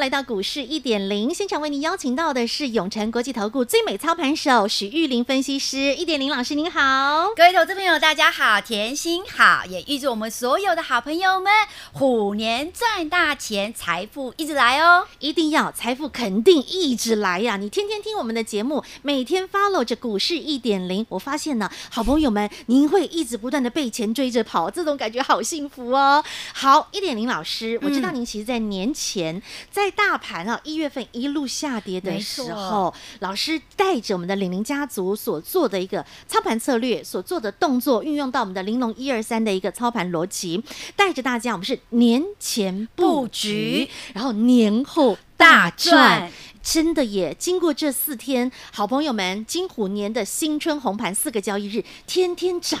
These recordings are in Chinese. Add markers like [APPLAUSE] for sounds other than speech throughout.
来到股市一点零。现场，为您邀请到的是永诚国际投顾最美操盘手许玉玲分析师，一点零老师您好，各位投资朋友大家好，甜心好，也预祝我们所有的好朋友们虎年赚大钱，财富一直来哦，一定要财富肯定一直来呀、啊！你天天听我们的节目，每天 follow 着股市一点零，我发现呢，好朋友们您会一直不断的被钱追着跑，这种感觉好幸福哦。好，一点零老师，我知道您其实在年前在大盘啊，一月份一路下跌的时候，老师带着我们的玲玲家族所做的一个操盘策略，所做的动作，运用到我们的玲珑一二三的一个操盘逻辑，带着大家，我们是年前布局，然后年后大赚，真的耶！经过这四天，好朋友们，金虎年的新春红盘四个交易日，天天涨。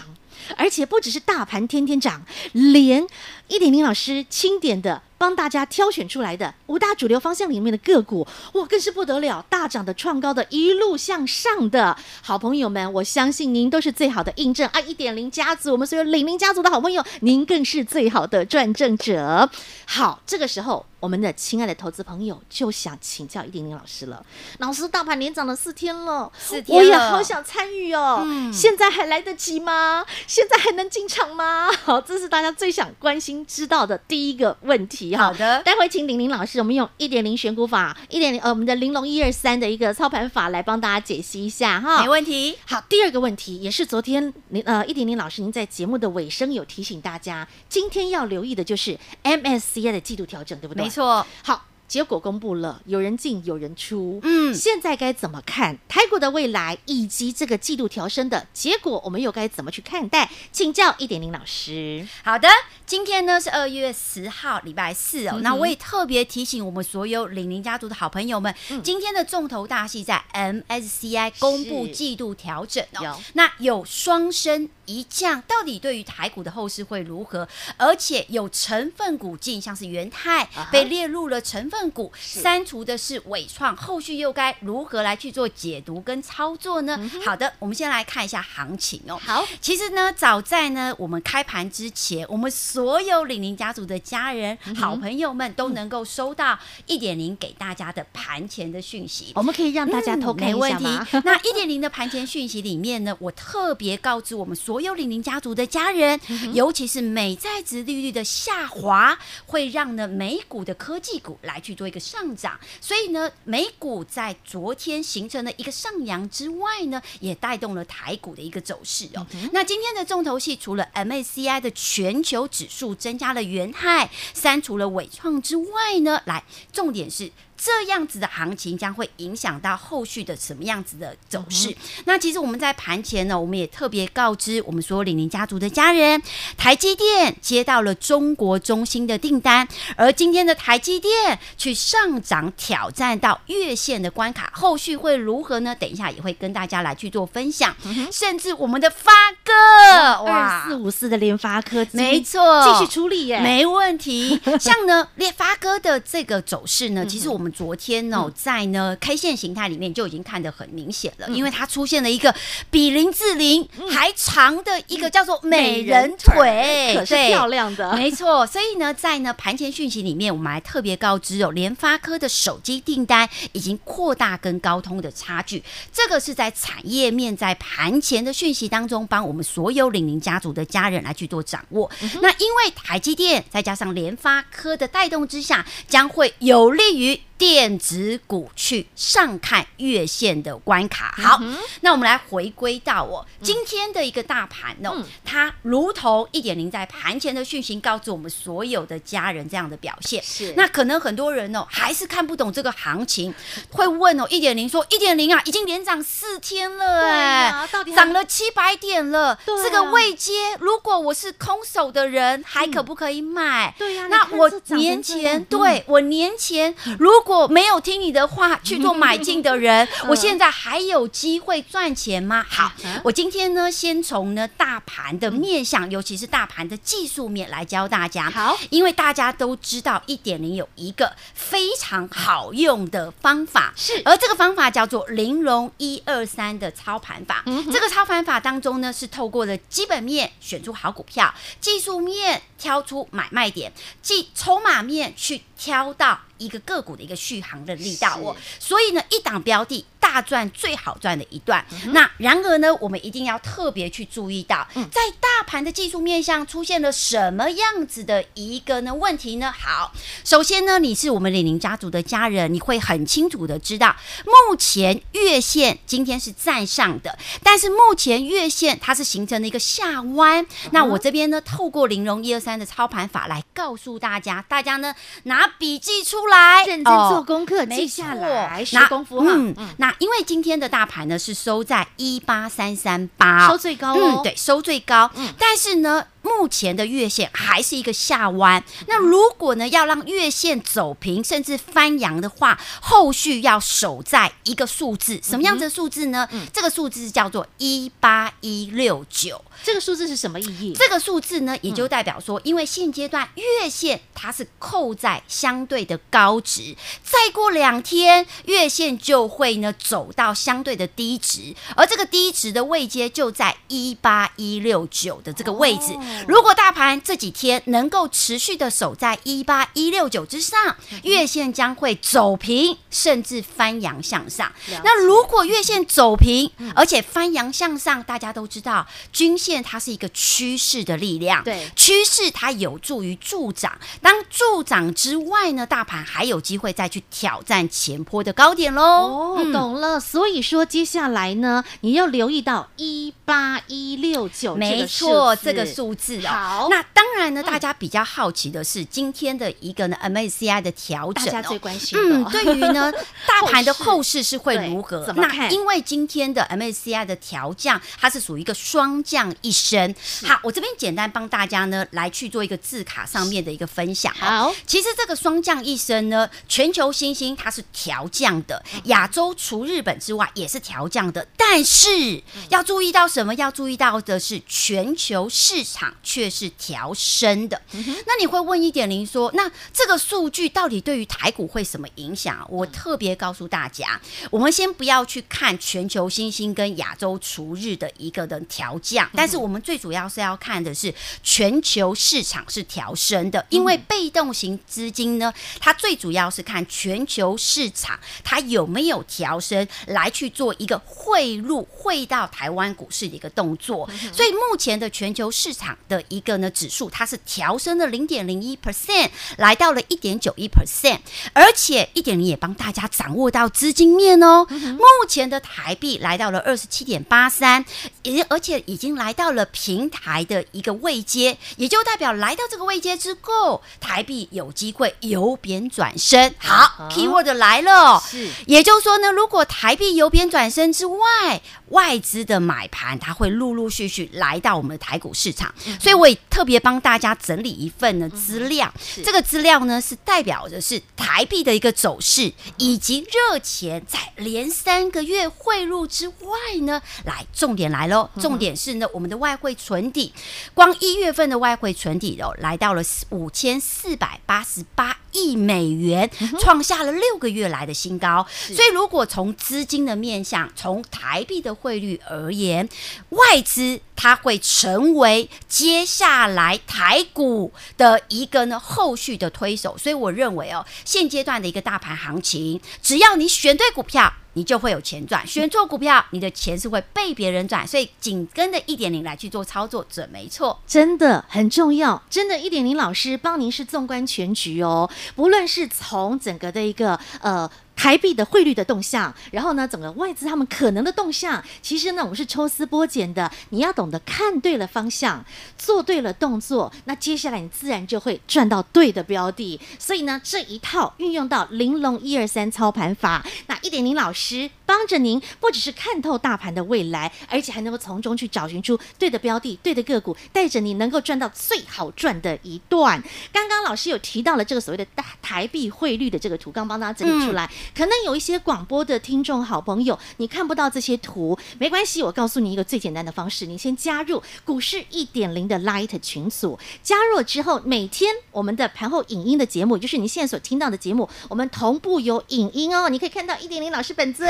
而且不只是大盘天天涨，连一点零老师钦点的帮大家挑选出来的五大主流方向里面的个股，哇，更是不得了，大涨的、创高的，一路向上的好朋友们，我相信您都是最好的印证啊！一点零家族，我们所有领林家族的好朋友，您更是最好的转正者。好，这个时候。我们的亲爱的投资朋友就想请教一点零老师了。老师，大盘连涨了四天了，四天了，我也好想参与哦。嗯，现在还来得及吗？现在还能进场吗？[LAUGHS] 好，这是大家最想关心知道的第一个问题。好的，待会请玲玲老师，我们用一点零选股法，一点零呃，我们的玲珑一二三的一个操盘法来帮大家解析一下哈。没问题。好，第二个问题也是昨天您呃一点零老师您在节目的尾声有提醒大家，今天要留意的就是 MSCI 的季度调整，对不对？没错，好。结果公布了，有人进有人出，嗯，现在该怎么看台股的未来，以及这个季度调升的结果，我们又该怎么去看待？请教一点零老师。好的，今天呢是二月十号，礼拜四哦。嗯、那我也特别提醒我们所有领林家族的好朋友们，嗯、今天的重头大戏在 MSCI 公布季度调整哦。有那有双升一降，到底对于台股的后市会如何？而且有成分股进，像是元泰、uh huh、被列入了成分。股删除的是纬创，后续又该如何来去做解读跟操作呢？嗯、好的，我们先来看一下行情哦。好，其实呢，早在呢我们开盘之前，我们所有李宁家族的家人、嗯、好朋友们都能够收到一点零给大家的盘前的讯息。我们可以让大家偷看一下吗？嗯、[LAUGHS] 那一点零的盘前讯息里面呢，我特别告知我们所有李宁家族的家人，嗯、尤其是美债值利率的下滑，会让呢美股的科技股来去。去做一个上涨，所以呢，美股在昨天形成了一个上扬之外呢，也带动了台股的一个走势哦。嗯、那今天的重头戏，除了 MACI 的全球指数增加了元泰，删除了伟创之外呢，来，重点是。这样子的行情将会影响到后续的什么样子的走势？嗯、那其实我们在盘前呢，我们也特别告知我们所有李宁家族的家人，台积电接到了中国中心的订单，而今天的台积电去上涨挑战到月线的关卡，后续会如何呢？等一下也会跟大家来去做分享。嗯、甚至我们的发哥哇，四五四的联发科，没错，继续出力耶，没问题。像呢，[LAUGHS] 联发哥的这个走势呢，其实我们。昨天呢、哦，在呢 K 线形态里面就已经看得很明显了，因为它出现了一个比林志玲还长的一个叫做美人腿，可是漂亮的，没错。所以呢，在呢盘前讯息里面，我们还特别告知哦，联发科的手机订单已经扩大跟高通的差距，这个是在产业面在盘前的讯息当中，帮我们所有领林家族的家人来去做掌握。嗯、那因为台积电再加上联发科的带动之下，将会有利于。电子股去上看月线的关卡，好，嗯、那我们来回归到我、哦、今天的一个大盘哦，嗯、它如同一点零在盘前的讯息告诉我们所有的家人这样的表现，是。那可能很多人哦还是看不懂这个行情，会问哦一点零说一点零啊已经连涨四天了哎、啊，到底涨了七百点了，啊、这个位阶如果我是空手的人还可不可以买？对呀、啊，那我年前、嗯、对我年前如果果没有听你的话去做买进的人，[LAUGHS] 我现在还有机会赚钱吗？好，我今天呢，先从呢大盘的面向，尤其是大盘的技术面来教大家。好，因为大家都知道一点零有一个非常好用的方法，是，而这个方法叫做玲珑一二三的操盘法。这个操盘法当中呢，是透过了基本面选出好股票，技术面挑出买卖点，即筹码面去挑到。一个个股的一个续航的力道哦，所以呢，一档标的大赚最好赚的一段。嗯、那然而呢，我们一定要特别去注意到，嗯、在大盘的技术面上出现了什么样子的一个呢问题呢？好，首先呢，你是我们李宁家族的家人，你会很清楚的知道，目前月线今天是站上的，但是目前月线它是形成了一个下弯。嗯、那我这边呢，透过玲珑一二三的操盘法来告诉大家，大家呢拿笔记出来。来，认真做功课，记下来，拿功夫哈。嗯，那因为今天的大盘呢是收在一八三三八，收最高哦。嗯，对，收最高。嗯，但是呢。目前的月线还是一个下弯，那如果呢要让月线走平甚至翻阳的话，后续要守在一个数字，什么样子的数字呢？嗯、这个数字叫做一八一六九。这个数字是什么意义？这个数字呢，也就代表说，因为现阶段月线它是扣在相对的高值，再过两天月线就会呢走到相对的低值，而这个低值的位阶就在一八一六九的这个位置。哦如果大盘这几天能够持续的守在一八一六九之上，月线将会走平，甚至翻扬向上。那如果月线走平，而且翻扬向上，大家都知道，均线它是一个趋势的力量，对，趋势它有助于助涨。当助涨之外呢，大盘还有机会再去挑战前坡的高点喽。哦，懂了。所以说接下来呢，你要留意到一八一六九，没错，这个数字。哦好，那当然呢，大家比较好奇的是今天的一个呢 MACI 的调整，大家最关心的。嗯，对于呢 [LAUGHS] 大盘的后市是会如何？怎么看？那因为今天的 MACI 的调降，它是属于一个双降一生。好，我这边简单帮大家呢来去做一个字卡上面的一个分享。好，其实这个双降一生呢，全球新兴它是调降的，亚洲除日本之外也是调降的，但是要注意到什么？要注意到的是全球市场。却是调升的，嗯、那你会问一点零说，那这个数据到底对于台股会什么影响？我特别告诉大家，我们先不要去看全球新兴跟亚洲除日的一个的调降，但是我们最主要是要看的是全球市场是调升的，因为被动型资金呢，它最主要是看全球市场它有没有调升，来去做一个汇入汇到台湾股市的一个动作。所以目前的全球市场。的一个呢指数，它是调升了零点零一 percent，来到了一点九一 percent，而且一点零也帮大家掌握到资金面哦。目前的台币来到了二十七点八三，也而且已经来到了平台的一个位阶，也就代表来到这个位阶之后，台币有机会由贬转升。好、嗯、，keyword 来了，是，也就是说呢，如果台币由贬转升之外，外资的买盘它会陆陆续续来到我们的台股市场。嗯所以我也特别帮大家整理一份呢资料，嗯、这个资料呢是代表的是台币的一个走势，以及热钱在连三个月汇入之外呢，来重点来喽，重点是呢我们的外汇存底，光一月份的外汇存底哦来到了五千四百八十八亿美元，创下了六个月来的新高。所以如果从资金的面向，从台币的汇率而言，外资它会成为接下来台股的一个呢后续的推手，所以我认为哦，现阶段的一个大盘行情，只要你选对股票，你就会有钱赚；选错股票，你的钱是会被别人赚。所以紧跟着一点零来去做操作准没错，真的很重要。真的，一点零老师帮您是纵观全局哦，不论是从整个的一个呃。台币的汇率的动向，然后呢，整个外资他们可能的动向，其实呢，我们是抽丝剥茧的。你要懂得看对了方向，做对了动作，那接下来你自然就会赚到对的标的。所以呢，这一套运用到玲珑一二三操盘法，那一点零老师帮着您，不只是看透大盘的未来，而且还能够从中去找寻出对的标的、对的个股，带着你能够赚到最好赚的一段。刚刚老师有提到了这个所谓的大台币汇率的这个图，刚帮大家整理出来。可能有一些广播的听众好朋友，你看不到这些图，没关系，我告诉你一个最简单的方式，你先加入股市一点零的 Light 群组，加入之后，每天我们的盘后影音的节目，就是你现在所听到的节目，我们同步有影音哦，你可以看到一点零老师本尊，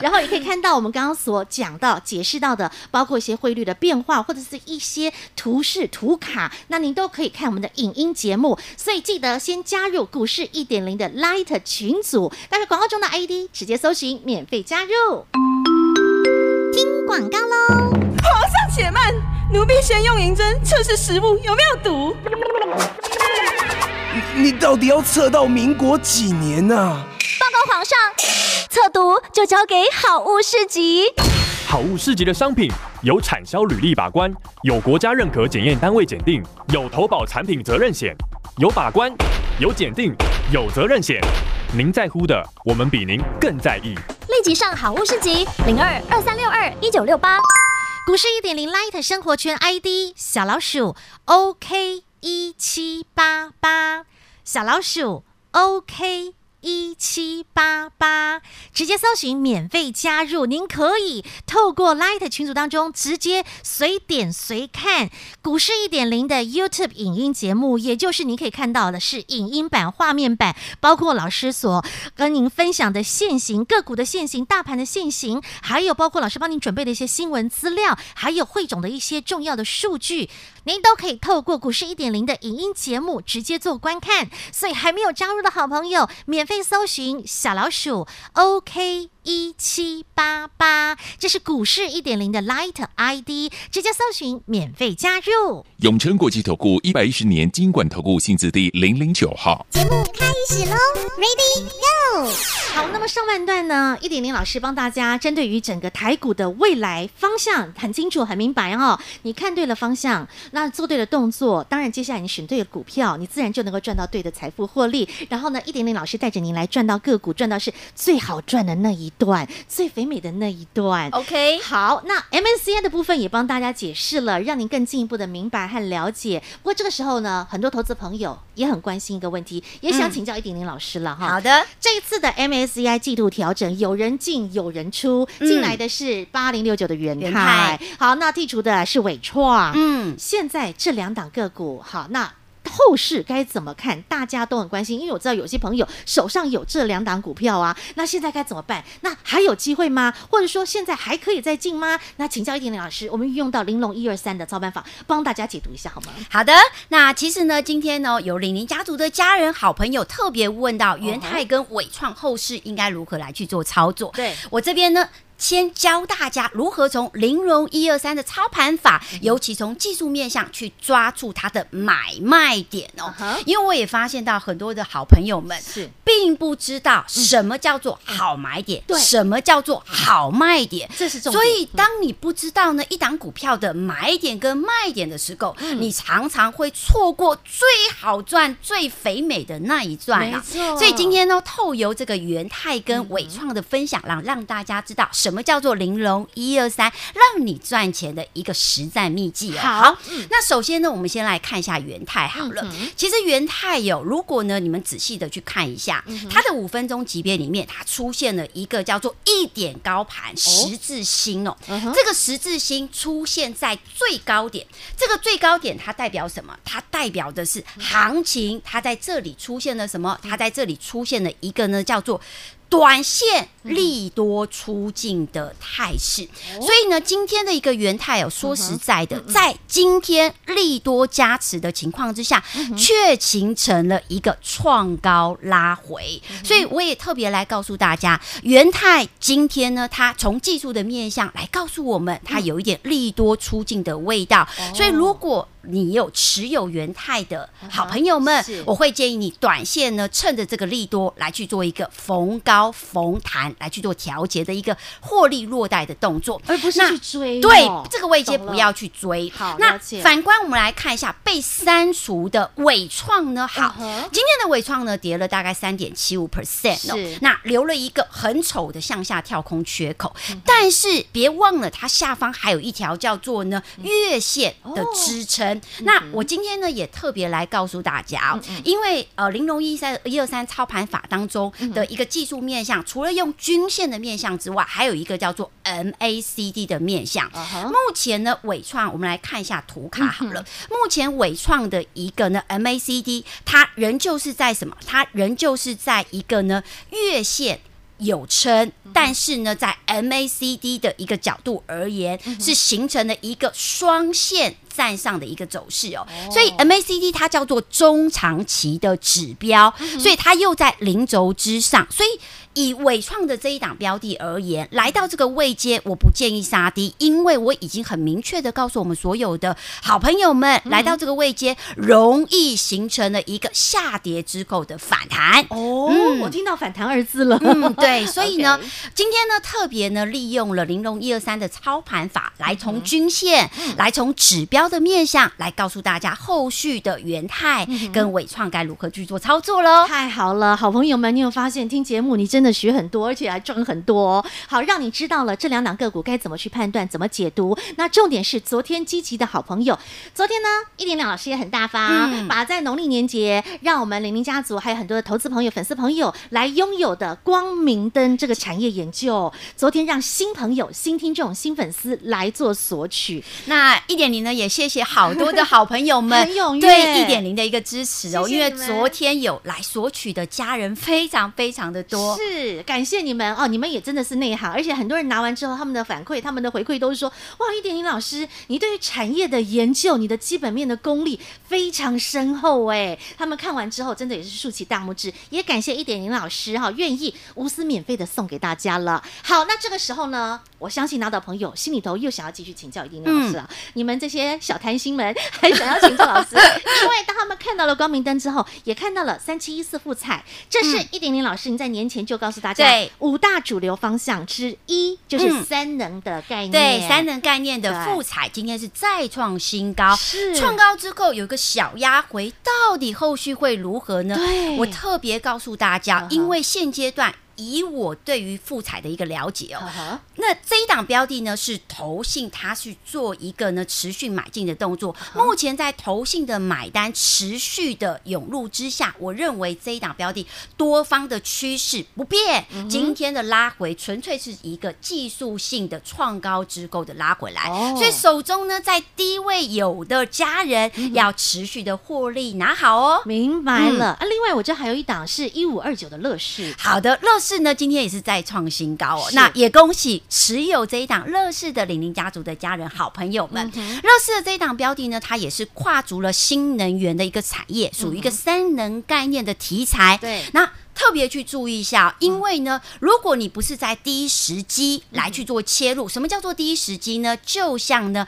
然后也可以看到我们刚刚所讲到、解释到的，包括一些汇率的变化，或者是一些图示图卡，那您都可以看我们的影音节目。所以记得先加入股市一点零的 Light 群组，但是广告中的 ID 直接搜寻免费加入。听广告喽！皇上且慢，奴婢先用银针测试食物有没有毒。你到底要测到民国几年呢？啊？报告皇上，测毒就交给好物市集。好物市集的商品有产销履历把关，有国家认可检验单位检定，有投保产品责任险，有把关，有检定，有责任险。您在乎的，我们比您更在意。立即上好物市集零二二三六二一九六八。股市一点零 Light 生活圈 ID 小老鼠 OK 一七八八。小老鼠，OK。一七八八，直接搜寻免费加入。您可以透过 Light 群组当中直接随点随看股市一点零的 YouTube 影音节目，也就是您可以看到的是影音版、画面版，包括老师所跟您分享的现行个股的现行、大盘的现行，还有包括老师帮您准备的一些新闻资料，还有汇总的一些重要的数据，您都可以透过股市一点零的影音节目直接做观看。所以还没有加入的好朋友，免费。可以搜寻小老鼠，OK。一七八八，这是股市一点零的 Light ID，直接搜寻免费加入。永诚国际投顾一百一十年金管投顾新字第零零九号。节目开始喽，Ready Go！好，那么上半段呢，一点零老师帮大家针对于整个台股的未来方向很清楚、很明白、哦。你看对了方向，那做对了动作，当然接下来你选对了股票，你自然就能够赚到对的财富获利。然后呢，一点零老师带着您来赚到个股，赚到是最好赚的那一段最肥美的那一段，OK，好，那 MSCI 的部分也帮大家解释了，让您更进一步的明白和了解。不过这个时候呢，很多投资朋友也很关心一个问题，也想请教一点点老师了哈、嗯。好的，这一次的 MSCI 季度调整，有人进有人出，进来的是八零六九的元泰，元泰。好，那剔除的是伟创，嗯，现在这两档个股，好，那。后市该怎么看？大家都很关心，因为我知道有些朋友手上有这两档股票啊，那现在该怎么办？那还有机会吗？或者说现在还可以再进吗？那请教一点点老师，我们运用到玲珑一二三的操盘法，帮大家解读一下好吗？好的，那其实呢，今天呢，有李宁家族的家人、好朋友特别问到元泰跟伟创后市应该如何来去做操作？对我这边呢。先教大家如何从零融一二三的操盘法，尤其从技术面向去抓住它的买卖点哦。因为我也发现到很多的好朋友们是。并不知道什么叫做好买点，对，什么叫做好卖点，这是重点。所以当你不知道呢一档股票的买点跟卖点的时候，你常常会错过最好赚、最肥美的那一段啊。所以今天呢，透由这个元泰跟伟创的分享，让让大家知道什么。什么叫做玲珑一二三，让你赚钱的一个实战秘籍哦。好，那首先呢，我们先来看一下元泰好了。其实元泰有，如果呢你们仔细的去看一下，它的五分钟级别里面，它出现了一个叫做一点高盘十字星哦。这个十字星出现在最高点，这个最高点它代表什么？它代表的是行情，它在这里出现了什么？它在这里出现了一个呢，叫做。短线利多出尽的态势，所以呢，今天的一个元泰哦，说实在的，在今天利多加持的情况之下，却形成了一个创高拉回。所以我也特别来告诉大家，元泰今天呢，它从技术的面向来告诉我们，它有一点利多出尽的味道。所以如果你有持有元泰的好朋友们，是我会建议你短线呢，趁着这个利多来去做一个逢高逢弹来去做调节的一个获利落袋的动作，而不是去追哦。对这个位阶不要去追。好那反观我们来看一下被删除的伟创呢？好，今天的伟创呢跌了大概三点七五 percent 哦是，那留了一个很丑的向下跳空缺口。嗯但是别忘了，它下方还有一条叫做呢月线的支撑。嗯那我今天呢也特别来告诉大家哦，因为呃玲珑一三一二三操盘法当中的一个技术面向，除了用均线的面向之外，还有一个叫做 MACD 的面向。啊哈目前呢，伟创我们来看一下图卡好了。目前伟创的一个呢 MACD，它仍旧是在什么？它仍旧是在一个呢月线。有撑，但是呢，在 MACD 的一个角度而言，是形成了一个双线站上的一个走势哦。所以 MACD 它叫做中长期的指标，所以它又在零轴之上，所以。以伟创的这一档标的而言，来到这个位阶，我不建议杀低，因为我已经很明确的告诉我们所有的好朋友们，嗯、来到这个位阶，容易形成了一个下跌之后的反弹。哦，嗯我听到反弹二字了。嗯，对，[LAUGHS] 所以呢今天呢，特别呢，利用了玲珑一二三的操盘法，来从均线，嗯来从指标的面向，来告诉大家后续的元泰跟伟创该如何去做操作喽。太好了，好朋友们，你有发现听节目你真的学很多，而且还赚很多哦。好，让你知道了这两档个股该怎么去判断，怎么解读。那重点是昨天积极的好朋友，昨天呢，一点两老师也很大方，嗯把在农历年节让我们玲玲家族还有很多的投资朋友、粉丝朋友来拥有的光明灯这个产业研究，昨天让新朋友、新听众、新粉丝来做索取。那一点零呢，也谢谢好多的好朋友们 [LAUGHS] 对一点零的一个支持哦，谢谢因为昨天有来索取的家人非常非常的多。是，感谢你们哦，你们也真的是内行，而且很多人拿完之后，他们的反馈、他们的回馈都是说，哇，一点零老师，你对于产业的研究，你的基本面的功力非常深厚哎。他们看完之后，真的也是竖起大拇指，也感谢一点零老师哈、哦，愿意无私免费的送给大家了。好，那这个时候呢，我相信拿到朋友心里头又想要继续请教一点零老师了。你们这些小贪心们 [LAUGHS] 还想要请教老师，[LAUGHS] 因为当他们看到了光明灯之后，也看到了三七一四复彩，这是一点零老师你在年前就告诉大家。对。五大主流方向之一就是三能的概念，对三能概念的对富彩今天是再创新高，是。创高之后有一个小压回，到底后续会如何呢？对。我特别告诉大家因为现阶段。以我对于富彩的一个了解哦，那这一档标的呢是投信，它去做一个呢持续买进的动作。目前在投信的买单持续的涌入之下，我认为这一档标的多方的趋势不变。今天的拉回纯粹是一个技术性的创高之后的拉回来，哦。所以手中呢在低位有的家人要持续的获利拿好哦。明白了、啊。另外，我这还有一档是一五二九的乐视，好的，乐视呢今天也是再创新高哦。那也恭喜持有这一档乐视的玲玲家族的家人好朋友们。乐视的这一档标的呢，它也是跨足了新能源的一个产业，属于一个三能概念的题材。对那。特别去注意一下，因为呢，如果你不是在第一时机来去做切入，什么叫做第一时机呢？就像呢，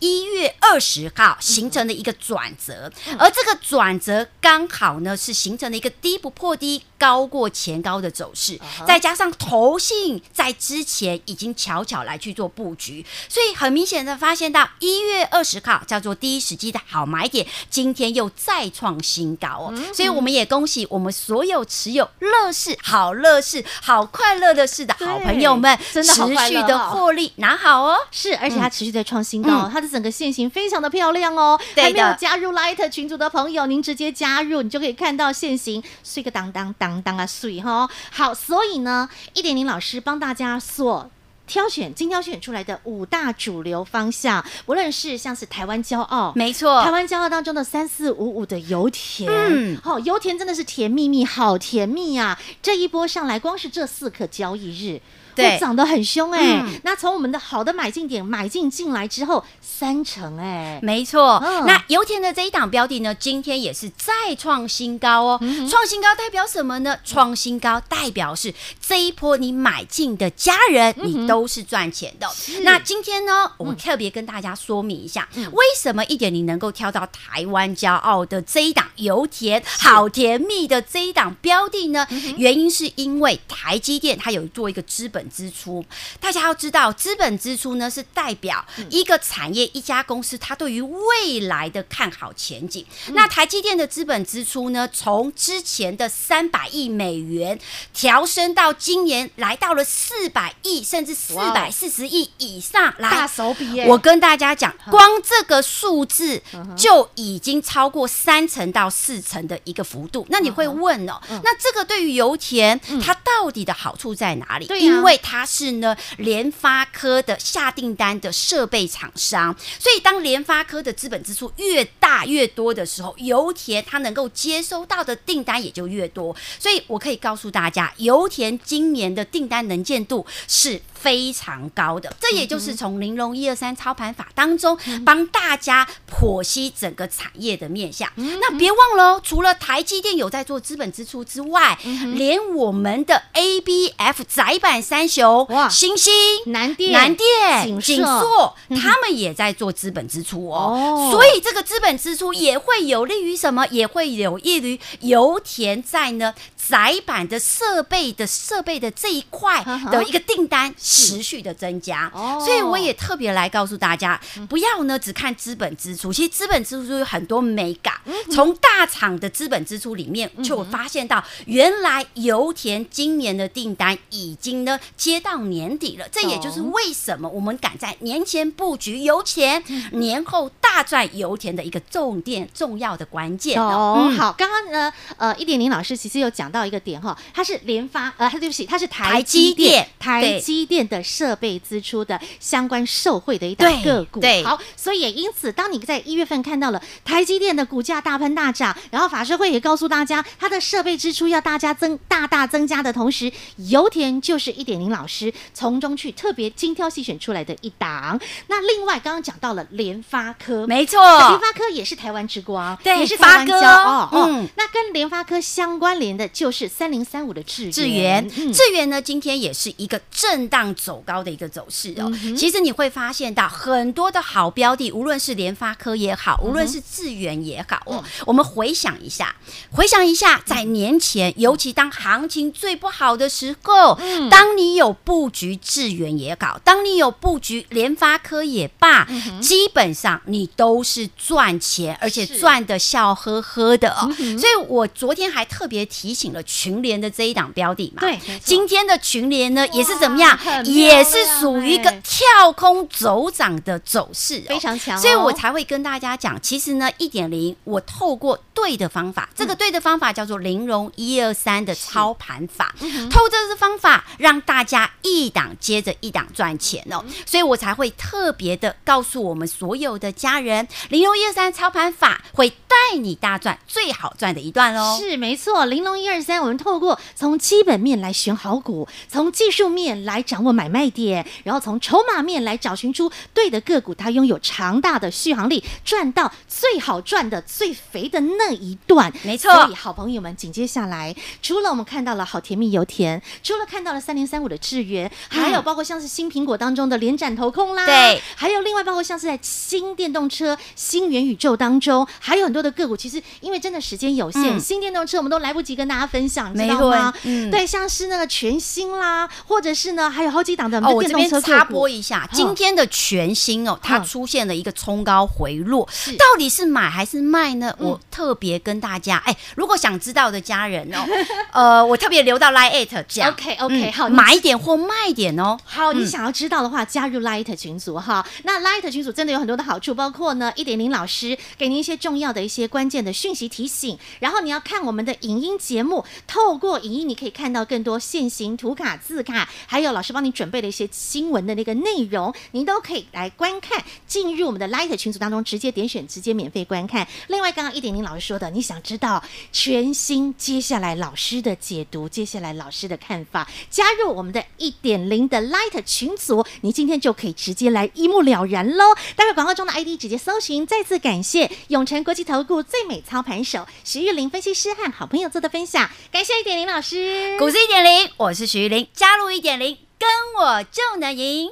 一月二十号形成的一个转折，而这个转折刚好呢是形成了一个低不破低、高过前高的走势，再加上投信在之前已经悄悄来去做布局，所以很明显的发现到一月二十号叫做第一时机的好买点，今天又再创新高哦，所以我们也恭喜我们所有持有。有乐视好乐视好快乐的事的好朋友们，真的好持续的获利拿好哦。是，而且它持续在创新高，嗯它的整个线型非常的漂亮哦。还没有加入 Light 群组的朋友，您直接加入，你就可以看到线型，碎个当当当当啊碎哈。好，所以呢，一点零老师帮大家所。挑选精挑选出来的五大主流方向，无论是像是台湾骄傲，没错，台湾骄傲当中的三四五五的油田，嗯，好、哦，油田真的是甜蜜蜜，好甜蜜啊！这一波上来，光是这四个交易日。对，涨得很凶哎、欸嗯！那从我们的好的买进点买进进来之后，三成哎、欸，没错。嗯、那油田的这一档标的呢，今天也是再创新高哦。嗯、创新高代表什么呢？创新高代表是这一波你买进的家人，嗯、你都都是赚钱的。那今天呢，我特别跟大家说明一下，为什么一点零能够挑到台湾骄傲的这一档油田好甜蜜的这一档标的呢？原因是因为台积电它有做一个资本支出。大家要知道，资本支出呢是代表一个产业一家公司它对于未来的看好前景。那台积电的资本支出呢，从之前的三百亿美元调升到今年来到了四百亿，甚至四百四十亿以上。来，大手笔耶！我跟大家讲，光这个数字就已经超过三成到四成的一个幅度。那你会问哦，那这个对于油田它到底的好处在哪里？因为它是呢联发科的下订单的设备厂商，所以当联发科的资本支出越大越多的时候，油田它能够接收到的订单也就越多。所以我可以告诉大家，油田今年的订单能见度是非常高的。这也就是从玲珑一二三操盘法当中帮大家剖析整个产业的面向。那别忘了哦，除了台积电有在做资本支出之外，连我们的 ABF 窄板三雄哇，星星、南电、南电、景硕，他们也在做资本支出哦。所以这个资本支出也会有利于什么？也会有利于油田在呢窄板的设备的设备的这一块的一个订单持续的增加。所以我也特别来告诉大家，不要呢只看资本支出，其实资本支出有很多美感。从大厂的资本支出里面，就发现到原来油田今年的订单已经呢接到年底了。这也就是为什么我们敢在年前布局油田，年后大赚油田的一个重点重要的关键。哦，好，刚刚呢，呃，一点零老师其实有讲到一个点哈，它是联发，呃，对不起，它是台积电，台积电的设备支出的相关受惠的一档个股。对，好，所以也因此，当你在一月份看到了台积电的股价大喷大涨，然后法社会也告诉大家，它的设备支出要大家增大大增加的同时，油田就是一点零老师从中去特别精挑细选出来的一档。那另外刚刚讲到了联发科，没错，联发科也是台湾之光，对，也是台湾骄傲。嗯，那跟联发科相关联的就是三零三五的智智源，智源呢今天也是一个震荡走高的一个走势哦。其实你会发现到很多的好标的，无论是联发科也好，无论是智源也好哦。我们回想一下，回想一下，在年前，尤其当行情最不好的时候，当你有布局智源也好，当你有布局联发科也罢，基本上你都是赚钱，而且赚的笑呵呵的哦。所以我昨天还特别提醒了群联的这一档标的嘛，对，今天的群联呢也是怎么样，也是属于一个跳空走涨的走势，非常强。所以我才会跟大家讲，其实呢，一点零我透过对的方法，这个对的方法叫做玲珑一二三的操盘法，透过这个方法让大家一档接着一档赚钱哦，所以我才会特别的告诉我们所有的家人，玲珑一二三操盘法会带你大赚最好赚的一段哦。是没错，玲珑一二三，我们透过从基本面来选好股，从技术面来掌握买卖点，然后从筹码面来找寻出对的个股，它拥有强大的续航力，赚到最好赚的最肥的那一段。没错，所以好朋友们，紧接下来，除了我们看到了好甜蜜油田，除了看到了三零三五的智源，还有包括像是新苹果当中的连展投控啦，对，还有另外包括像是在新电动车、新元宇宙当中，还有很多的个股，其实因为真的时间有限，嗯、新电动车我们都来不及跟大家分享，你知道吗？嗯、对，像是那个全新啦，或者是呢，还有好几档的电动车、哦、我这边插播一下，今天的全新哦，它出现了一个冲高回落，到底是买还是卖呢？嗯、我特别跟大家，哎，如果想知道的家人哦，[LAUGHS] 呃，我特别留到 Line at 讲，OK OK，好，买一点或卖点哦。好，你想要知道的话，加入 Line 群组哈。那 Line 群组真的有很多的好处，包括呢，一点零老师给您一些重要的一些关键的讯息提醒，然后你要看我们的影音节目，透过影音你可以看到更多现行图卡、字卡，还有老师帮你准备的一些新闻的那个内容，您都可以来观看。进入我们的 Line 群组当中，直接点选，直接免费观看。另外，刚刚一点零老师说的，你想知道全新接下来老师的解读，接下来老师的看法，加入我们的一点零的 Light 群组，你今天就可以直接来一目了然喽。待会广告中的 ID 直接搜寻。再次感谢永诚国际投顾最美操盘手徐玉玲分析师和好朋友做的分享，感谢一点零老师，股市一点零，我是徐玉玲，加入一点零。跟我就能赢。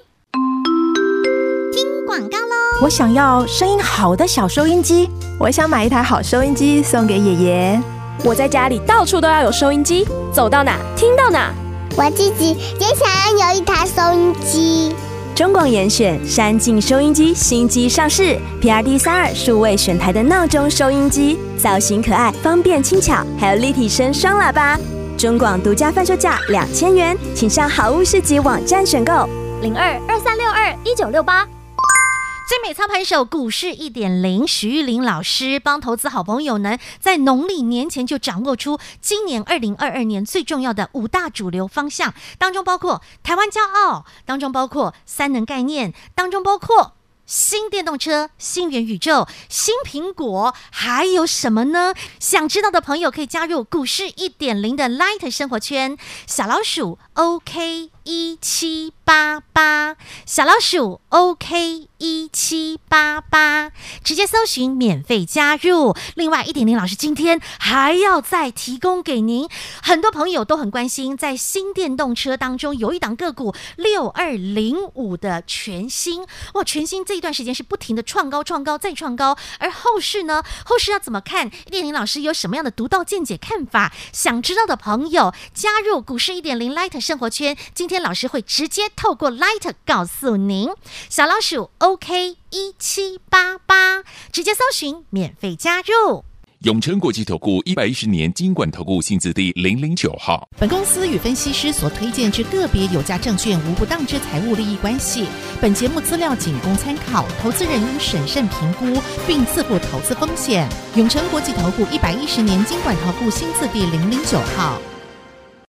听广告喽！我想要声音好的小收音机，我想买一台好收音机送给爷爷。我在家里到处都要有收音机，走到哪听到哪。我自己也想要有一台收音机。中广严选山境收音机新机上市，PRD 三二数位选台的闹钟收音机，造型可爱，方便轻巧，还有立体声双喇叭。中广独家贩售价两千元，请上好物市集网站选购。零二二三六二一九六八。最美操盘手股市一点零，徐玉玲老师帮投资好朋友呢，在农历年前就掌握出今年二零二二年最重要的五大主流方向，当中包括台湾骄傲，当中包括三能概念，当中包括新电动车、新元宇宙、新苹果，还有什么呢？想知道的朋友可以加入股市一点零的 Light 生活圈，小老鼠 OK 一七八八，小老鼠 OK。一七八八，直接搜寻免费加入。另外，一点零老师今天还要再提供给您，很多朋友都很关心，在新电动车当中有一档个股六二零五的全新哇，全新这一段时间是不停的创高、创高再创高，而后市呢？后市要怎么看？一点零老师有什么样的独到见解看法？想知道的朋友加入股市一点零 Light 生活圈，今天天老师会直接透过 Light 告诉您，小老鼠。OK 一七八八，直接搜寻免费加入。永诚国际投顾一百一十年金管投顾新字第零零九号。本公司与分析师所推荐之个别有价证券无不当之财务利益关系。本节目资料仅供参考，投资人应审慎评估并自负投资风险。永诚国际投顾一百一十年金管投顾新字第零零九号。